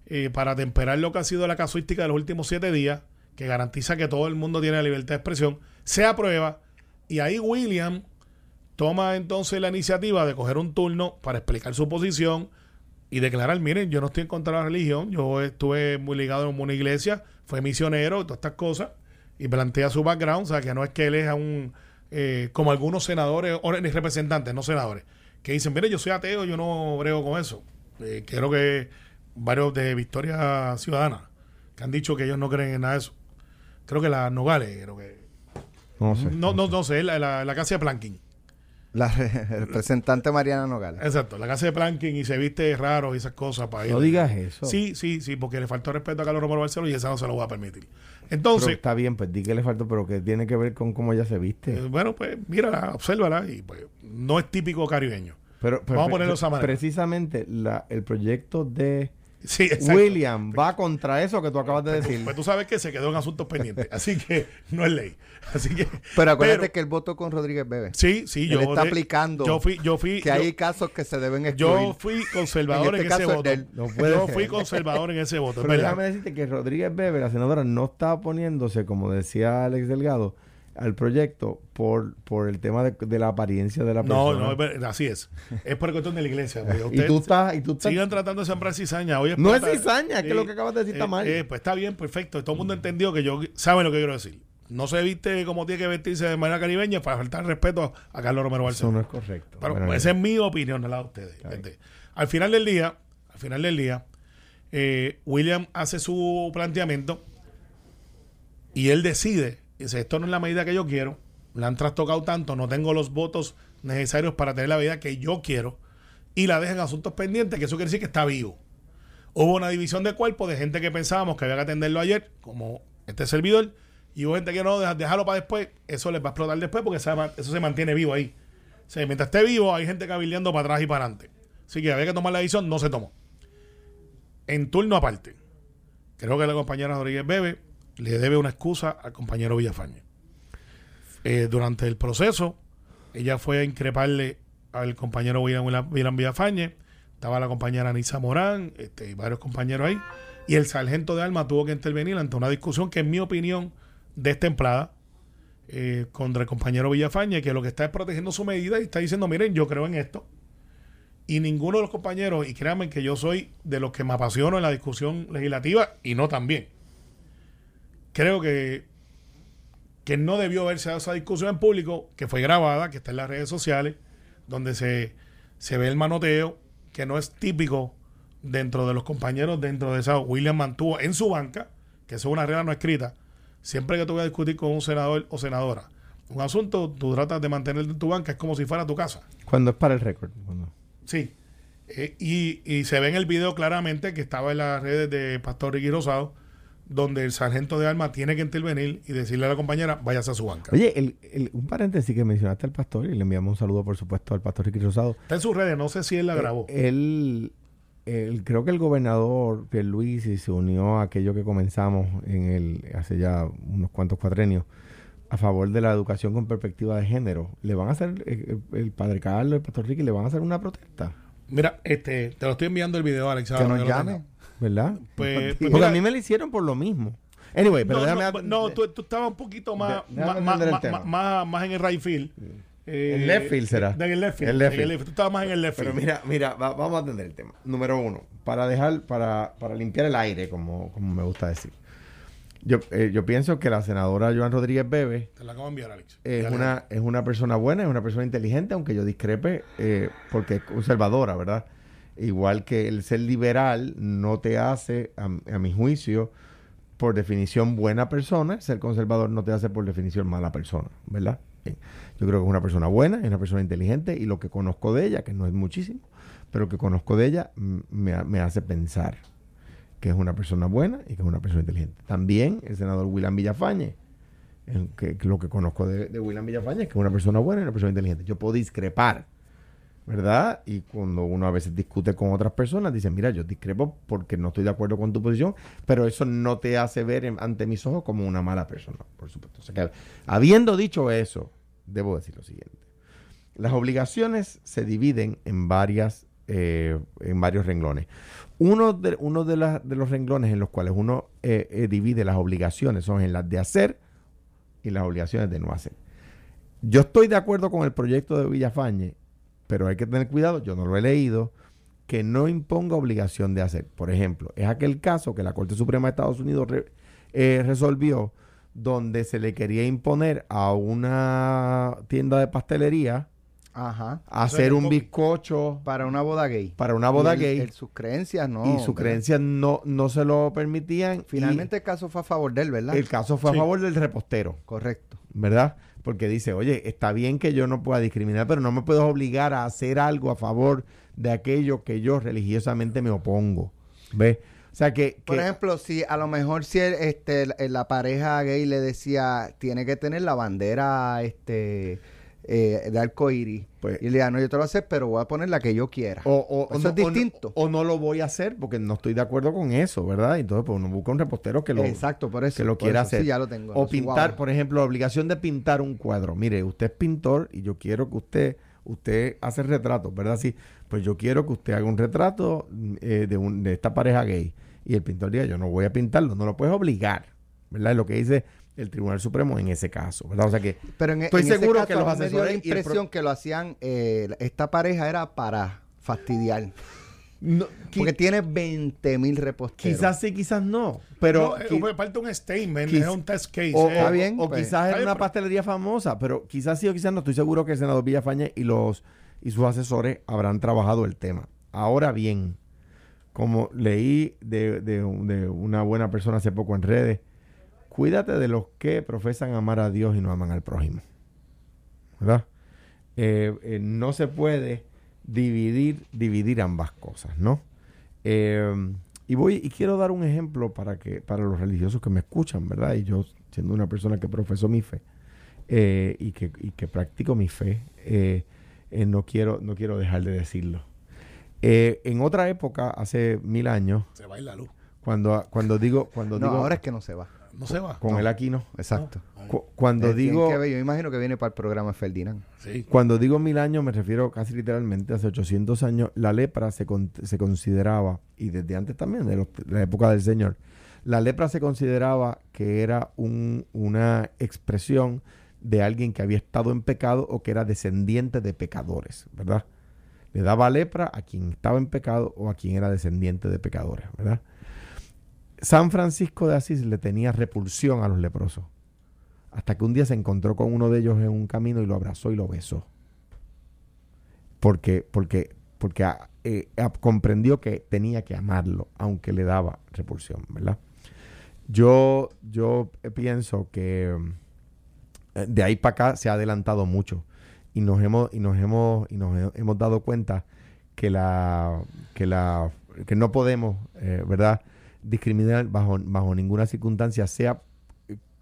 Speaker 4: eh, para temperar lo que ha sido la casuística de los últimos siete días, que garantiza que todo el mundo tiene la libertad de expresión, se aprueba, y ahí William toma entonces la iniciativa de coger un turno para explicar su posición y declarar, miren, yo no estoy en contra de la religión, yo estuve muy ligado en una iglesia, fue misionero, todas estas cosas, y plantea su background, o sea, que no es que él es un, eh, como algunos senadores, o representantes, no senadores, que dicen, mire, yo soy ateo, yo no brego con eso. Eh, creo que varios de Victoria Ciudadana, que han dicho que ellos no creen en nada de eso. Creo que la Nogales, creo que... No sé. No, no, no sé, la, la, la casa de Planking.
Speaker 2: La representante Mariana Nogales.
Speaker 4: Exacto, la casa de planking y se viste raro y esas cosas para
Speaker 3: No digas eso.
Speaker 4: Sí, sí, sí, porque le faltó respeto a Carlos Romero Barceló y esa no se lo va a permitir. Entonces.
Speaker 3: está bien, pues di que le faltó, pero que tiene que ver con cómo ella se viste.
Speaker 4: Eh, bueno, pues mírala, obsérvala y pues no es típico caribeño. Pero, Vamos a ponerlo esa manera.
Speaker 3: Precisamente la, el proyecto de William va contra eso que tú acabas de decir.
Speaker 4: Pues tú sabes que se quedó en asuntos pendientes, así que no es ley. Así que,
Speaker 2: pero acuérdate que él votó con Rodríguez Bebe.
Speaker 4: Sí, sí,
Speaker 2: yo. está aplicando.
Speaker 4: Yo fui, yo fui.
Speaker 2: Que hay casos que se deben excluir.
Speaker 4: Yo fui conservador en, este ese voto. yo fui conservador en ese voto.
Speaker 3: Pero déjame decirte que Rodríguez Bebe, la senadora, no estaba poniéndose, como decía Alex Delgado, al proyecto por, por el tema de, la apariencia de la persona.
Speaker 4: No, no, así es. Es por cuestión de la iglesia.
Speaker 3: y tú estás, y tú
Speaker 4: Sigan tratando de sembrar cizaña.
Speaker 3: no es cizaña, es que lo que acabas de decir está mal.
Speaker 4: Eh, pues está bien, perfecto. Todo el mundo entendió que yo, sabe lo que quiero decir. No se viste como tiene que vestirse de manera caribeña para faltar respeto a Carlos Romero Barcelona.
Speaker 3: Eso no es correcto.
Speaker 4: Pero esa es mi opinión, al lado de ustedes. Este, al final del día, al final del día, eh, William hace su planteamiento y él decide, esto no es la medida que yo quiero, la han trastocado tanto, no tengo los votos necesarios para tener la vida que yo quiero, y la dejan asuntos pendientes, que eso quiere decir que está vivo. Hubo una división de cuerpo de gente que pensábamos que había que atenderlo ayer, como este servidor, y hubo gente que no, dejarlo para después, eso les va a explotar después porque eso se mantiene vivo ahí. O mientras esté vivo, hay gente cabildeando para atrás y para adelante. Así que había que tomar la decisión, no se tomó. En turno aparte, creo que la compañera Rodríguez Bebe le debe una excusa al compañero Villafañe. Eh, durante el proceso, ella fue a increparle al compañero William, Villafañe, estaba la compañera Anisa Morán este, varios compañeros ahí, y el sargento de alma tuvo que intervenir ante una discusión que, en mi opinión, destemplada eh, contra el compañero Villafañe, que lo que está es protegiendo su medida y está diciendo, miren, yo creo en esto. Y ninguno de los compañeros, y créanme que yo soy de los que me apasiono en la discusión legislativa y no también creo que, que no debió haberse dado esa discusión en público, que fue grabada, que está en las redes sociales, donde se, se ve el manoteo, que no es típico dentro de los compañeros, dentro de esa. William mantuvo en su banca, que eso es una regla no escrita, siempre que tú vas a discutir con un senador o senadora un asunto, tú tratas de mantener en tu banca, es como si fuera tu casa.
Speaker 3: Cuando es para el récord.
Speaker 4: Sí. Eh, y, y, se ve en el video claramente que estaba en las redes de Pastor Ricky Rosado, donde el sargento de armas tiene que intervenir y decirle a la compañera, váyase a su banca.
Speaker 3: Oye, el, un paréntesis que mencionaste al pastor, y le enviamos un saludo, por supuesto, al pastor Ricky Rosado.
Speaker 4: Está en sus redes, no sé si él la eh, grabó.
Speaker 3: él, creo que el gobernador Pierluisi se unió a aquello que comenzamos en el, hace ya unos cuantos cuatrenios, a favor de la educación con perspectiva de género. ¿Le van a hacer, eh, el, padre Carlos, el pastor Ricky, le van a hacer una protesta?
Speaker 4: Mira, este, te lo estoy enviando el video, Alex.
Speaker 3: Que nos llame. ¿Verdad? Pues, pues Porque a mí me lo hicieron por lo mismo. Anyway, pero
Speaker 4: no,
Speaker 3: déjame...
Speaker 4: No, tú, estabas un poquito más, más, más, en el right field.
Speaker 3: Eh, el left field será.
Speaker 4: En el left field. El left field. Tú estabas más en el left
Speaker 3: field. Pero mira, mira, vamos a atender el tema. Número uno, para dejar, para, para limpiar el aire, como, como me gusta decir. Yo, eh, yo pienso que la senadora Joan Rodríguez Bebe
Speaker 4: Te la acabo de enviar, Alex.
Speaker 3: Es, una, es una persona buena, es una persona inteligente, aunque yo discrepe eh, porque es conservadora, ¿verdad? Igual que el ser liberal no te hace, a, mi juicio, por definición buena persona, ser conservador no te hace por definición mala persona, ¿verdad? Yo creo que es una persona buena, es una persona inteligente y lo que conozco de ella, que no es muchísimo, pero lo que conozco de ella me, hace pensar que es una persona buena y que es una persona inteligente. También el senador William Villafañe, lo que conozco de, de William Villafañe es que es una persona buena y una persona inteligente. Yo puedo discrepar ¿verdad? Y cuando uno a veces discute con otras personas, dicen, mira, yo discrepo porque no estoy de acuerdo con tu posición, pero eso no te hace ver ante mis ojos como una mala persona, por supuesto. O sea que, habiendo dicho eso, debo decir lo siguiente. Las obligaciones se dividen en varias eh, en varios renglones. Uno de, uno de, de, los renglones en los cuales uno eh, eh, divide las obligaciones son en las de hacer y las obligaciones de no hacer. Yo estoy de acuerdo con el proyecto de Villafañe pero hay que tener cuidado, yo no lo he leído, que no imponga obligación de hacer. Por ejemplo, es aquel caso que la Corte Suprema de Estados Unidos eh, resolvió donde se le quería imponer a una tienda de pastelería hacer un bizcocho
Speaker 2: para una boda gay.
Speaker 3: Para una boda gay.
Speaker 2: sus creencias no.
Speaker 3: Y sus creencias no, no se lo permitían.
Speaker 2: Finalmente el caso fue a favor de él, ¿verdad?
Speaker 3: El caso fue a favor del repostero.
Speaker 2: Correcto.
Speaker 3: ¿Verdad? Porque dice, oye, está bien que yo no pueda discriminar, pero no me puedo obligar a hacer algo a favor de aquello que yo religiosamente me opongo. ¿Ves? O sea que,
Speaker 2: Por ejemplo, si a lo mejor si este, la pareja gay le decía, tiene que tener la bandera este eh, de arcoíris. Pues, y le diga, no, yo te lo voy a hacer, pero voy a poner la que yo quiera.
Speaker 3: O, eso es distinto. O, no lo voy a hacer porque no estoy de acuerdo con eso, ¿verdad? Entonces, pues uno busca un repostero que lo,
Speaker 2: Exacto, por eso,
Speaker 3: que lo quiera hacer.
Speaker 2: ya lo tengo.
Speaker 3: O pintar, por ejemplo, la obligación de pintar un cuadro. Mire, usted es pintor y yo quiero que usted, usted hace retratos, ¿verdad? Sí, pues yo quiero que usted haga un retrato eh, de, un, de esta pareja gay. Y el pintor diga, yo no voy a pintarlo, no lo puedes obligar, ¿verdad? Lo que dice el Tribunal Supremo en ese caso, ¿verdad? O sea que
Speaker 2: Pero en,
Speaker 3: estoy
Speaker 2: en ese
Speaker 3: seguro
Speaker 2: caso,
Speaker 3: que los
Speaker 2: me dio
Speaker 3: asesores
Speaker 2: la impresión que lo hacían, eh, esta pareja era para fastidiar.
Speaker 3: no,
Speaker 2: Porque tiene 20 mil reposteros.
Speaker 3: quizás sí, quizás no, pero
Speaker 4: No, eh,
Speaker 3: qui-
Speaker 4: parte de un statement, es un test case.
Speaker 3: o,
Speaker 4: eh.
Speaker 2: Está
Speaker 3: o-
Speaker 2: bien,
Speaker 3: o
Speaker 2: pues.
Speaker 3: quizás era una pastelería famosa, pero quizás sí o quizás no. Estoy seguro que el senador Villafañe y los y sus asesores habrán trabajado el tema. Ahora bien, como leí de, de- de una buena persona hace poco en redes, cuídate de los que profesan amar a Dios y no aman al prójimo. ¿Verdad? Eh, eh, no se puede dividir, dividir ambas cosas, ¿no? Eh, y voy y quiero dar un ejemplo para que para los religiosos que me escuchan, ¿verdad? Y yo siendo una persona que profeso mi fe eh, y, que, y que practico mi fe, eh, eh, no quiero no quiero dejar de decirlo. Eh, en otra época, hace mil años,
Speaker 4: Se va a ir la luz.
Speaker 3: cuando cuando digo cuando
Speaker 2: No,
Speaker 3: digo
Speaker 2: ahora es que no se va.
Speaker 4: No se va.
Speaker 3: con el Aquino,
Speaker 2: Exacto.
Speaker 3: cu- cuando
Speaker 2: Eh, tienen
Speaker 3: digo
Speaker 2: que yo imagino que viene para el programa Ferdinand.
Speaker 4: Sí.
Speaker 3: Cuando digo mil años me refiero casi literalmente hace 800 años. La lepra se, con- se consideraba, y desde antes también, de, los- de la época del Señor, la lepra se consideraba que era un- una expresión de alguien que había estado en pecado o que era descendiente de pecadores, ¿verdad? Le daba lepra a quien estaba en pecado o a quien era descendiente de pecadores, ¿verdad? San Francisco de Asís le tenía repulsión a los leprosos hasta que un día se encontró con uno de ellos en un camino y lo abrazó y lo besó. Porque, porque, porque ah, eh, ah, comprendió que tenía que amarlo, aunque le daba repulsión, ¿verdad? Yo, yo pienso que eh, de ahí para acá se ha adelantado mucho y nos hemos, y nos hemos, y nos he- hemos dado cuenta que la, que la, que no podemos, eh, ¿verdad? Discriminar bajo, bajo ninguna circunstancia, sea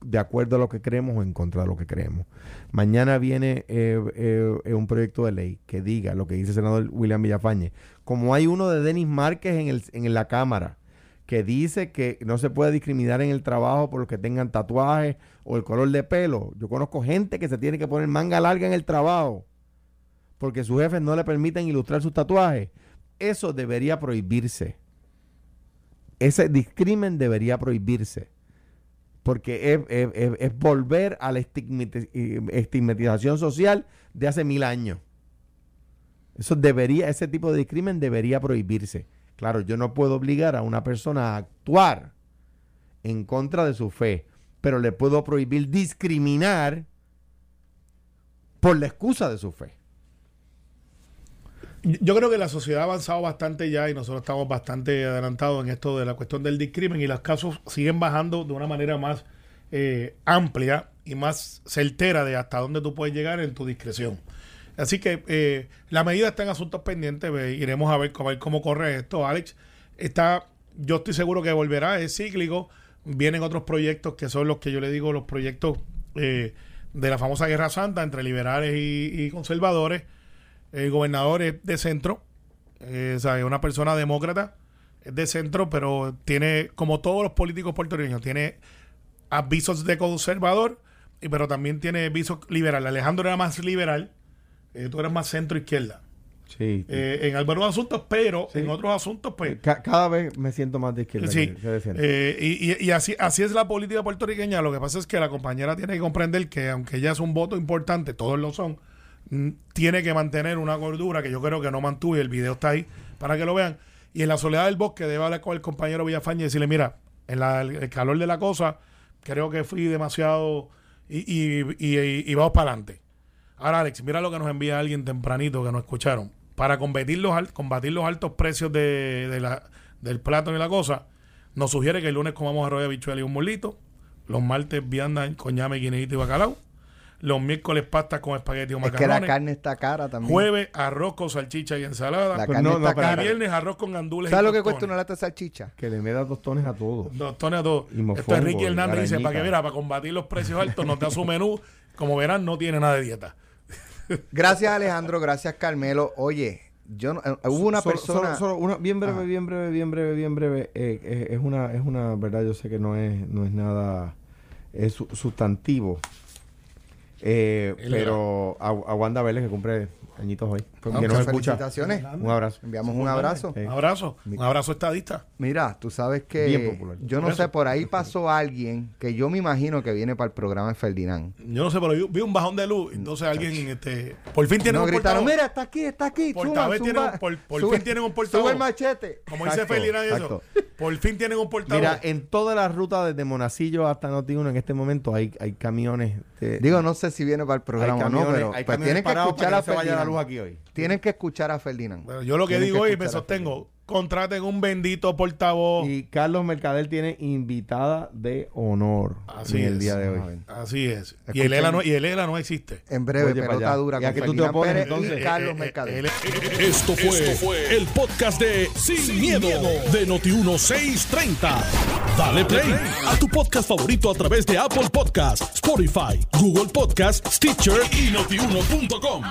Speaker 3: de acuerdo a lo que creemos o en contra de lo que creemos. Mañana viene eh, eh, eh, un proyecto de ley que diga lo que dice el senador William Villafañe. Como hay uno de Denis Márquez en, el, en la Cámara que dice que no se puede discriminar en el trabajo por los que tengan tatuajes o el color de pelo. Yo conozco gente que se tiene que poner manga larga en el trabajo porque sus jefes no le permiten ilustrar sus tatuajes. Eso debería prohibirse. Ese discrimen debería prohibirse porque es, volver a la eh, estigmatización social de hace mil años. Eso debería, ese tipo de discrimen debería prohibirse. Claro, yo no puedo obligar a una persona a actuar en contra de su fe, pero le puedo prohibir discriminar por la excusa de su fe.
Speaker 4: Yo creo que la sociedad ha avanzado bastante ya y nosotros estamos bastante adelantados en esto de la cuestión del discrimen y los casos siguen bajando de una manera más eh, amplia y más certera de hasta dónde tú puedes llegar en tu discreción. Así que eh, la medida está en asuntos pendientes, iremos a ver, a ver cómo corre esto. Alex, está, yo estoy seguro que volverá, es cíclico, vienen otros proyectos que son los que yo le digo, los proyectos eh, de la famosa Guerra Santa entre liberales y conservadores. El gobernador es de centro, eh, es una persona demócrata, es de centro, pero tiene, como todos los políticos puertorriqueños, tiene avisos de conservador, y, pero también tiene avisos liberal. Alejandro era más liberal, eh, tú eres más centro-izquierda.
Speaker 3: Sí.
Speaker 4: Eh, en algunos asuntos, pero en otros asuntos, pues...
Speaker 3: Ca- cada vez me siento más de izquierda.
Speaker 4: Sí,
Speaker 3: que- de
Speaker 4: eh, y, y- y así, así es la política puertorriqueña. Lo que pasa es que la compañera tiene que comprender que aunque ella es un voto importante, todos lo son, tiene que mantener una gordura que yo creo que no mantuvo y el video está ahí para que lo vean. Y en la soledad del bosque debe hablar con el compañero Villafañe y decirle, mira, en el, calor de la cosa, creo que fui demasiado y, vamos para adelante. Ahora, Alex, mira lo que nos envía alguien tempranito que nos escucharon. Para combatir los, altos precios de, del plátano y la cosa, nos sugiere que el lunes comamos arroz de habichuela y un molito. Los martes vianda con llame, guineíto y bacalao. Los miércoles pasta con espagueti o
Speaker 2: Es que
Speaker 4: macarrones.
Speaker 2: la carne está cara también.
Speaker 4: Jueves arroz con salchicha y ensalada.
Speaker 2: La
Speaker 3: Pues
Speaker 2: carne
Speaker 3: no, no,
Speaker 2: está
Speaker 4: y
Speaker 2: cara.
Speaker 4: viernes arroz con gandules
Speaker 2: ¿Sabes
Speaker 4: y
Speaker 2: lo que cuesta una lata de salchicha?
Speaker 3: Que le me da tostones a todo.
Speaker 4: Tostones a todo.
Speaker 3: Y mofongo,
Speaker 4: Esto es Ricky
Speaker 3: y
Speaker 4: Hernández dice, para que mira, para combatir los precios altos, nos da su menú. Como verán, no tiene nada de dieta.
Speaker 2: Gracias Alejandro, gracias Carmelo. Oye, yo no- eh, hubo una
Speaker 3: Solo-
Speaker 2: persona...
Speaker 3: solo- solo una- bien breve, bien breve, bien breve, bien breve. eh, eh, es una, es una verdad, yo sé que no es, no es nada es su- sustantivo. Eh, pero a, a Wanda Vélez que cumple añitos hoy.
Speaker 2: Pues
Speaker 3: que
Speaker 2: muchas
Speaker 3: nos escucha.
Speaker 2: felicitaciones.
Speaker 3: Un abrazo.
Speaker 2: Enviamos un abrazo.
Speaker 3: Sí.
Speaker 4: Un abrazo. Un abrazo estadista.
Speaker 2: Mira, tú sabes que
Speaker 3: Bien popular.
Speaker 2: yo no sé, por ahí pasó alguien que yo me imagino que viene para el programa de Ferdinand.
Speaker 4: Yo no sé, pero yo vi un bajón de luz. Entonces alguien, este, por fin tiene
Speaker 2: No
Speaker 4: un
Speaker 2: gritaron,
Speaker 4: portavoz.
Speaker 2: mira, está aquí, está aquí.
Speaker 4: Por
Speaker 2: suba,
Speaker 4: vez tienen
Speaker 2: zumba,
Speaker 4: un- por- por
Speaker 2: sube,
Speaker 4: fin tienen un portavoz.
Speaker 2: Sube el machete.
Speaker 4: Como dice
Speaker 3: Exacto,
Speaker 4: Ferdinand y eso. Por fin tienen un portavoz.
Speaker 3: Mira, en toda la ruta desde Monacillo hasta Noti1 en este momento hay, hay camiones. de-
Speaker 2: Digo, no sé si viene para el programa o no, pero
Speaker 3: hay
Speaker 2: pues
Speaker 3: camiones
Speaker 2: tienen que
Speaker 3: parados
Speaker 2: escuchar
Speaker 3: para
Speaker 2: a
Speaker 3: que no se vaya la
Speaker 2: Ferdinand.
Speaker 3: luz aquí hoy.
Speaker 2: Tienen que escuchar a Ferdinand.
Speaker 4: Bueno, yo lo que
Speaker 2: Tienen
Speaker 4: digo
Speaker 2: que
Speaker 4: y me
Speaker 2: escuchar a
Speaker 4: sostengo, contraten un bendito portavoz.
Speaker 3: Y Carlos Mercader tiene invitada de honor
Speaker 4: Así
Speaker 3: en el
Speaker 4: es.
Speaker 3: día de hoy.
Speaker 4: Así es. Y el ELA no, y el ELA no existe.
Speaker 2: En breve,
Speaker 3: Oye,
Speaker 2: pelota dura
Speaker 3: ¿Y a
Speaker 2: con
Speaker 3: qué tú te opones,
Speaker 2: Pérez
Speaker 3: entonces?
Speaker 2: y Carlos
Speaker 4: Eh, eh,
Speaker 2: Mercader.
Speaker 4: él-
Speaker 1: Esto fue, el podcast de Sin, miedo, de Noti1630. Dale play a tu podcast favorito a través de Apple Podcasts, Spotify, Google Podcasts, Stitcher y notiuno.com.